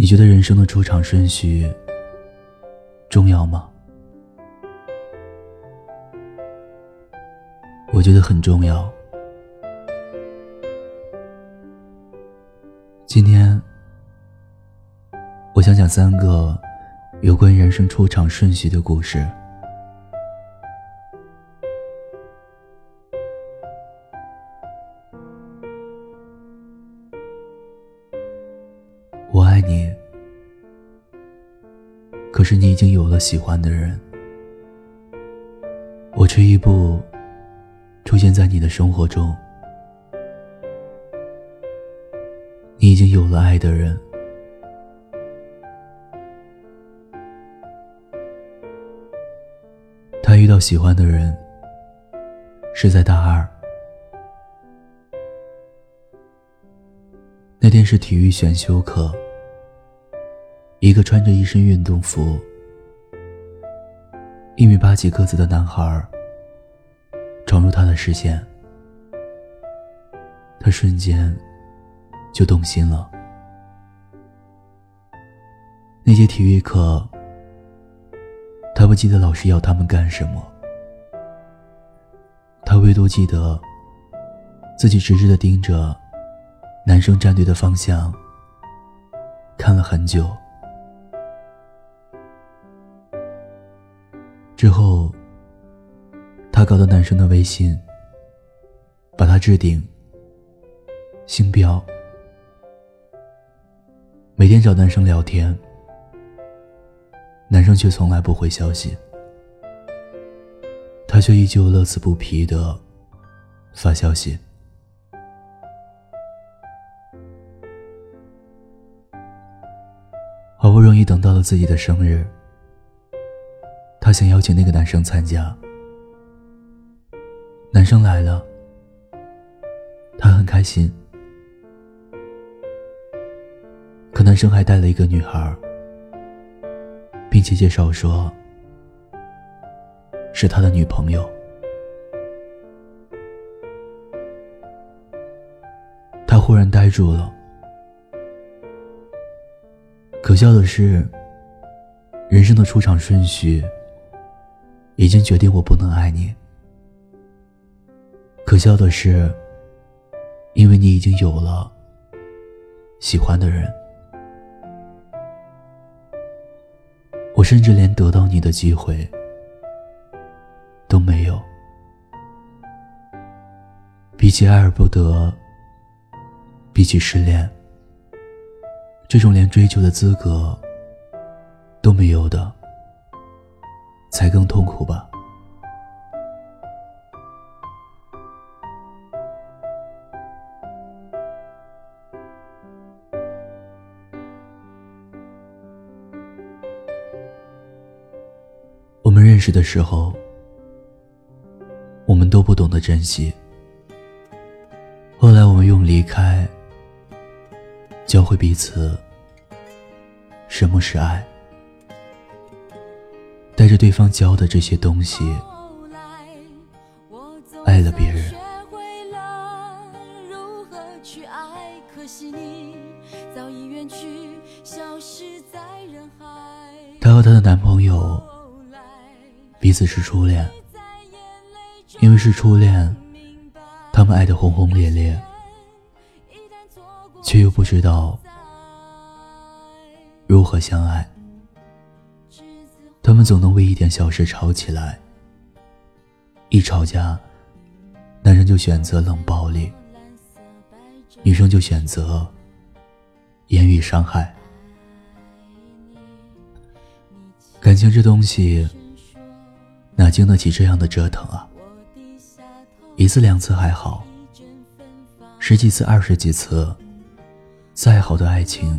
你觉得人生的出场顺序重要吗？我觉得很重要。今天，我想讲三个有关人生出场顺序的故事。爱你，可是你已经有了喜欢的人，我却一步出现在你的生活中。你已经有了爱的人，他遇到喜欢的人是在大二。那天是体育选修课，一个穿着一身运动服、一米八几个子的男孩闯入他的视线，他瞬间就动心了。那节体育课，他不记得老师要他们干什么，他唯独记得自己直直的盯着。男生战队的方向看了很久，之后，他搞到男生的微信，把他置顶、星标，每天找男生聊天，男生却从来不回消息，他却依旧乐此不疲的发消息。好不容易等到了自己的生日，他想邀请那个男生参加。男生来了，他很开心。可男生还带了一个女孩，并且介绍说是他的女朋友。他忽然呆住了。可笑的是，人生的出场顺序已经决定我不能爱你。可笑的是，因为你已经有了喜欢的人，我甚至连得到你的机会都没有。比起爱而不得，比起失恋。这种连追求的资格都没有的，才更痛苦吧。我们认识的时候，我们都不懂得珍惜。后来我们用离开。教会彼此什么是爱，带着对方教的这些东西，爱了别人。她和她的男朋友彼此是初恋，因为是初恋，他们爱得轰轰烈烈。却又不知道如何相爱，他们总能为一点小事吵起来。一吵架，男人就选择冷暴力，女生就选择言语伤害。感情这东西，哪经得起这样的折腾啊？一次两次还好，十几次、二十几次。再好的爱情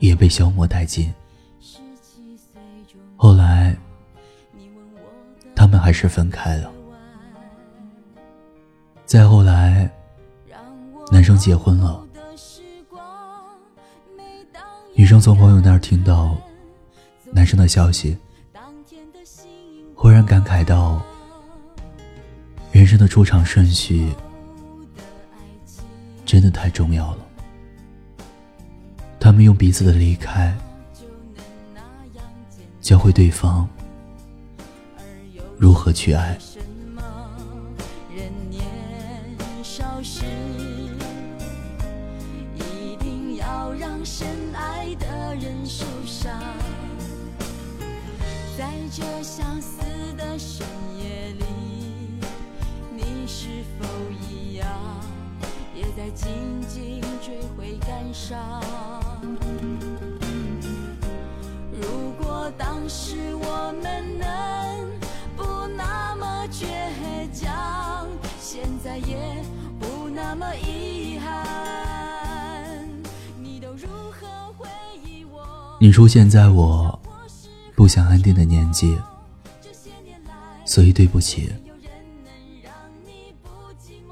也被消磨殆尽。还是分开了。再后来，男生结婚了，女生从朋友那儿听到男生的消息，忽然感慨到：人生的出场顺序真的太重要了。他们用彼此的离开，教会对方如何去爱。在这相思的深夜里，你是否一样，也在静静追悔感伤？如果当时我们现在也不那么遗憾，你都如何回忆我？你出现在我。不想安定的年纪，所以对不起。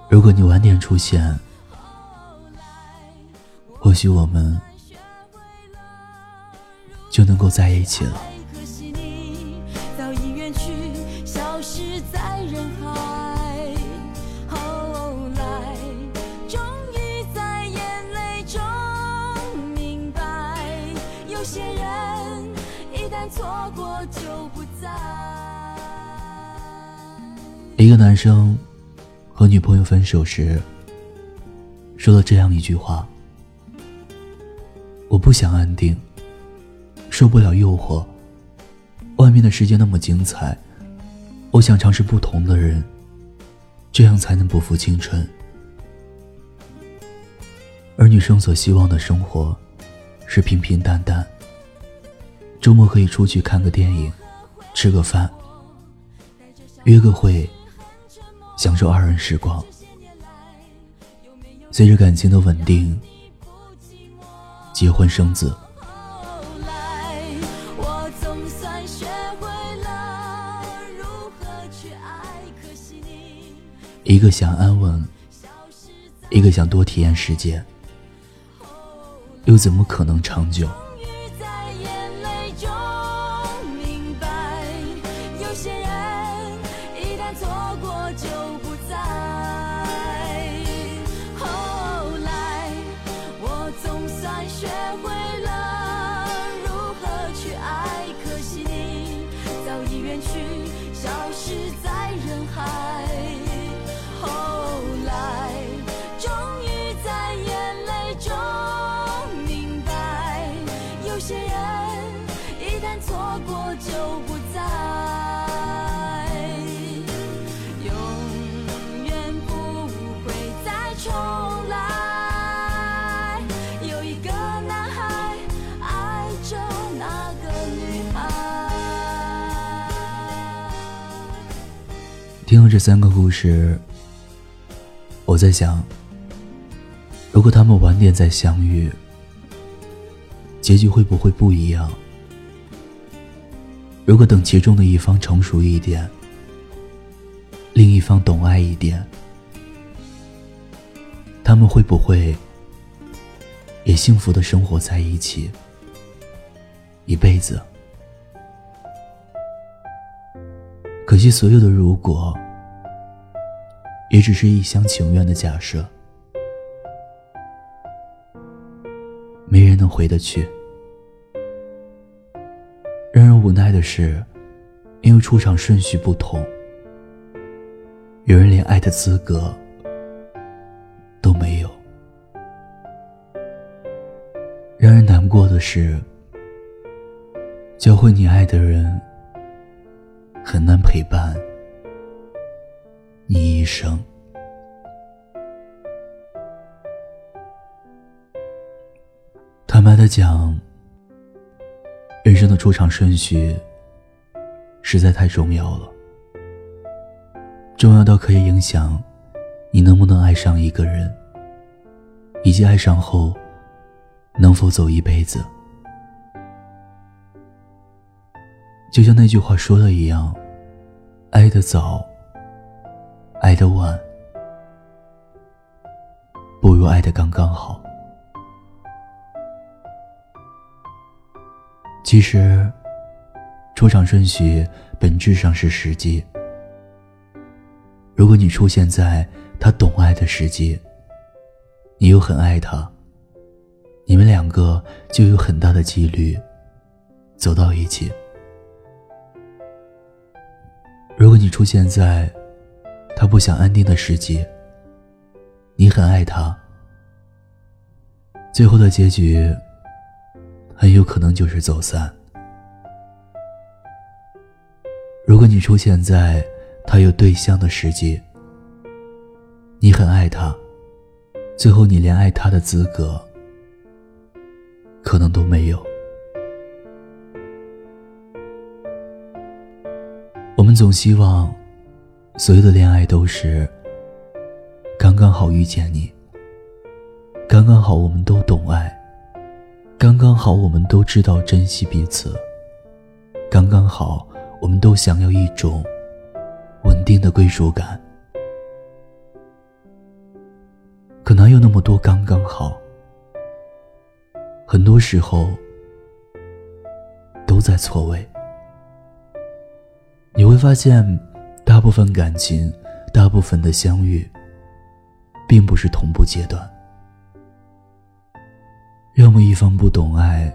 如果你晚点出现，或许我们就能够在一起了。可惜你到医院去，消失在人海一个男生和女朋友分手时，说了这样一句话：“我不想安定，受不了诱惑，外面的世界那么精彩，我想尝试不同的人，这样才能不负青春。”而女生所希望的生活是平平淡淡，周末可以出去看个电影，吃个饭，约个会。享受二人时光，随着感情的稳定，结婚生子。一个想安稳，一个想多体验世界，又怎么可能长久？远去听了这三个故事，我在想，如果他们晚点再相遇，结局会不会不一样？如果等其中的一方成熟一点，另一方懂爱一点，他们会不会也幸福的生活在一起，一辈子？可惜，所有的如果，也只是一厢情愿的假设，没人能回得去。让人无奈的是，因为出场顺序不同，有人连爱的资格都没有。让人难过的是，教会你爱的人。很难陪伴你一生。坦白的讲，人生的出场顺序实在太重要了，重要到可以影响你能不能爱上一个人，以及爱上后能否走一辈子。就像那句话说的一样，爱的早，爱的晚，不如爱的刚刚好。其实，出场顺序本质上是时机。如果你出现在他懂爱的时机，你又很爱他，你们两个就有很大的几率走到一起。如果你出现在他不想安定的世界，你很爱他，最后的结局很有可能就是走散。如果你出现在他有对象的世界，你很爱他，最后你连爱他的资格可能都没有。我们总希望，所有的恋爱都是刚刚好遇见你，刚刚好我们都懂爱，刚刚好我们都知道珍惜彼此，刚刚好。我们都想要一种稳定的归属感，可哪有那么多刚刚好？很多时候都在错位。你会发现，大部分感情，大部分的相遇，并不是同步阶段。要么一方不懂爱，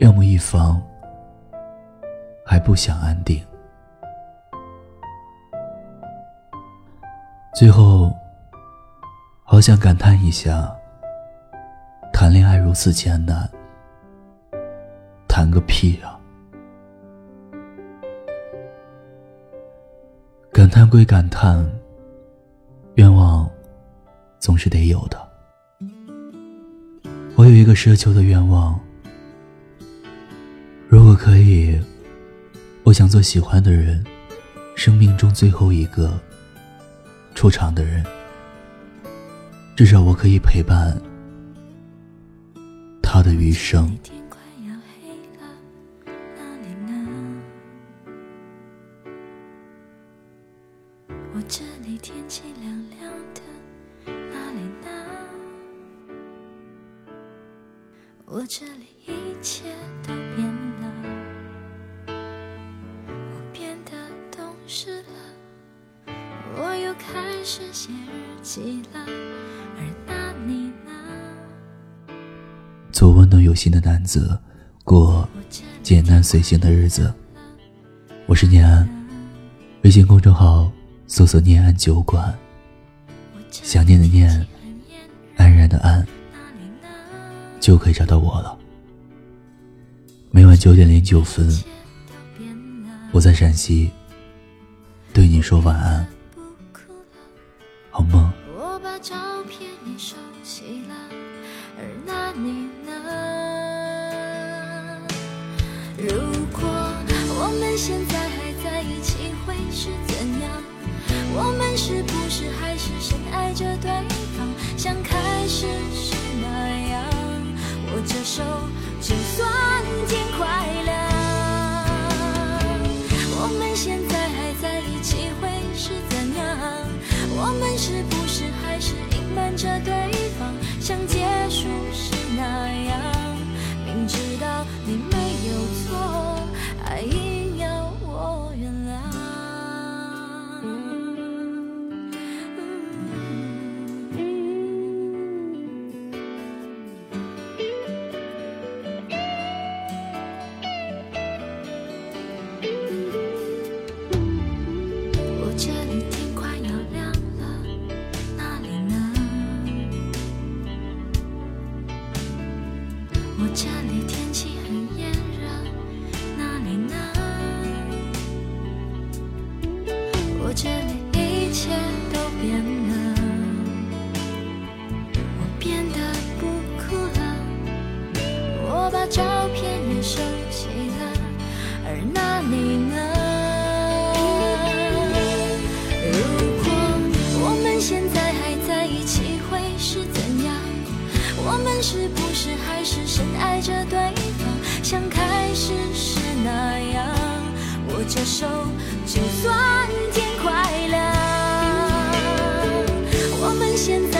要么一方。还不想安定，最后，好想感叹一下：谈恋爱如此艰难，谈个屁啊！感叹归感叹，愿望总是得有的。我有一个奢求的愿望，如果可以。我想做喜欢的人，生命中最后一个出场的人。至少我可以陪伴他的余生。我这里天气凉凉的，哪里呢？我这里一切都变了变得懂事了我又开始写日记了而那你呢。做温暖有心的男子，过简单随性的日子。我是念安，微信公众号搜索“念安酒馆”，想念的念，安然的安，就可以找到我了。每晚九点零九分，我在陕西，对你说晚安。好梦。我把照片也收起了，而那你呢？如果我们现在还在一起，会是？我们是现在。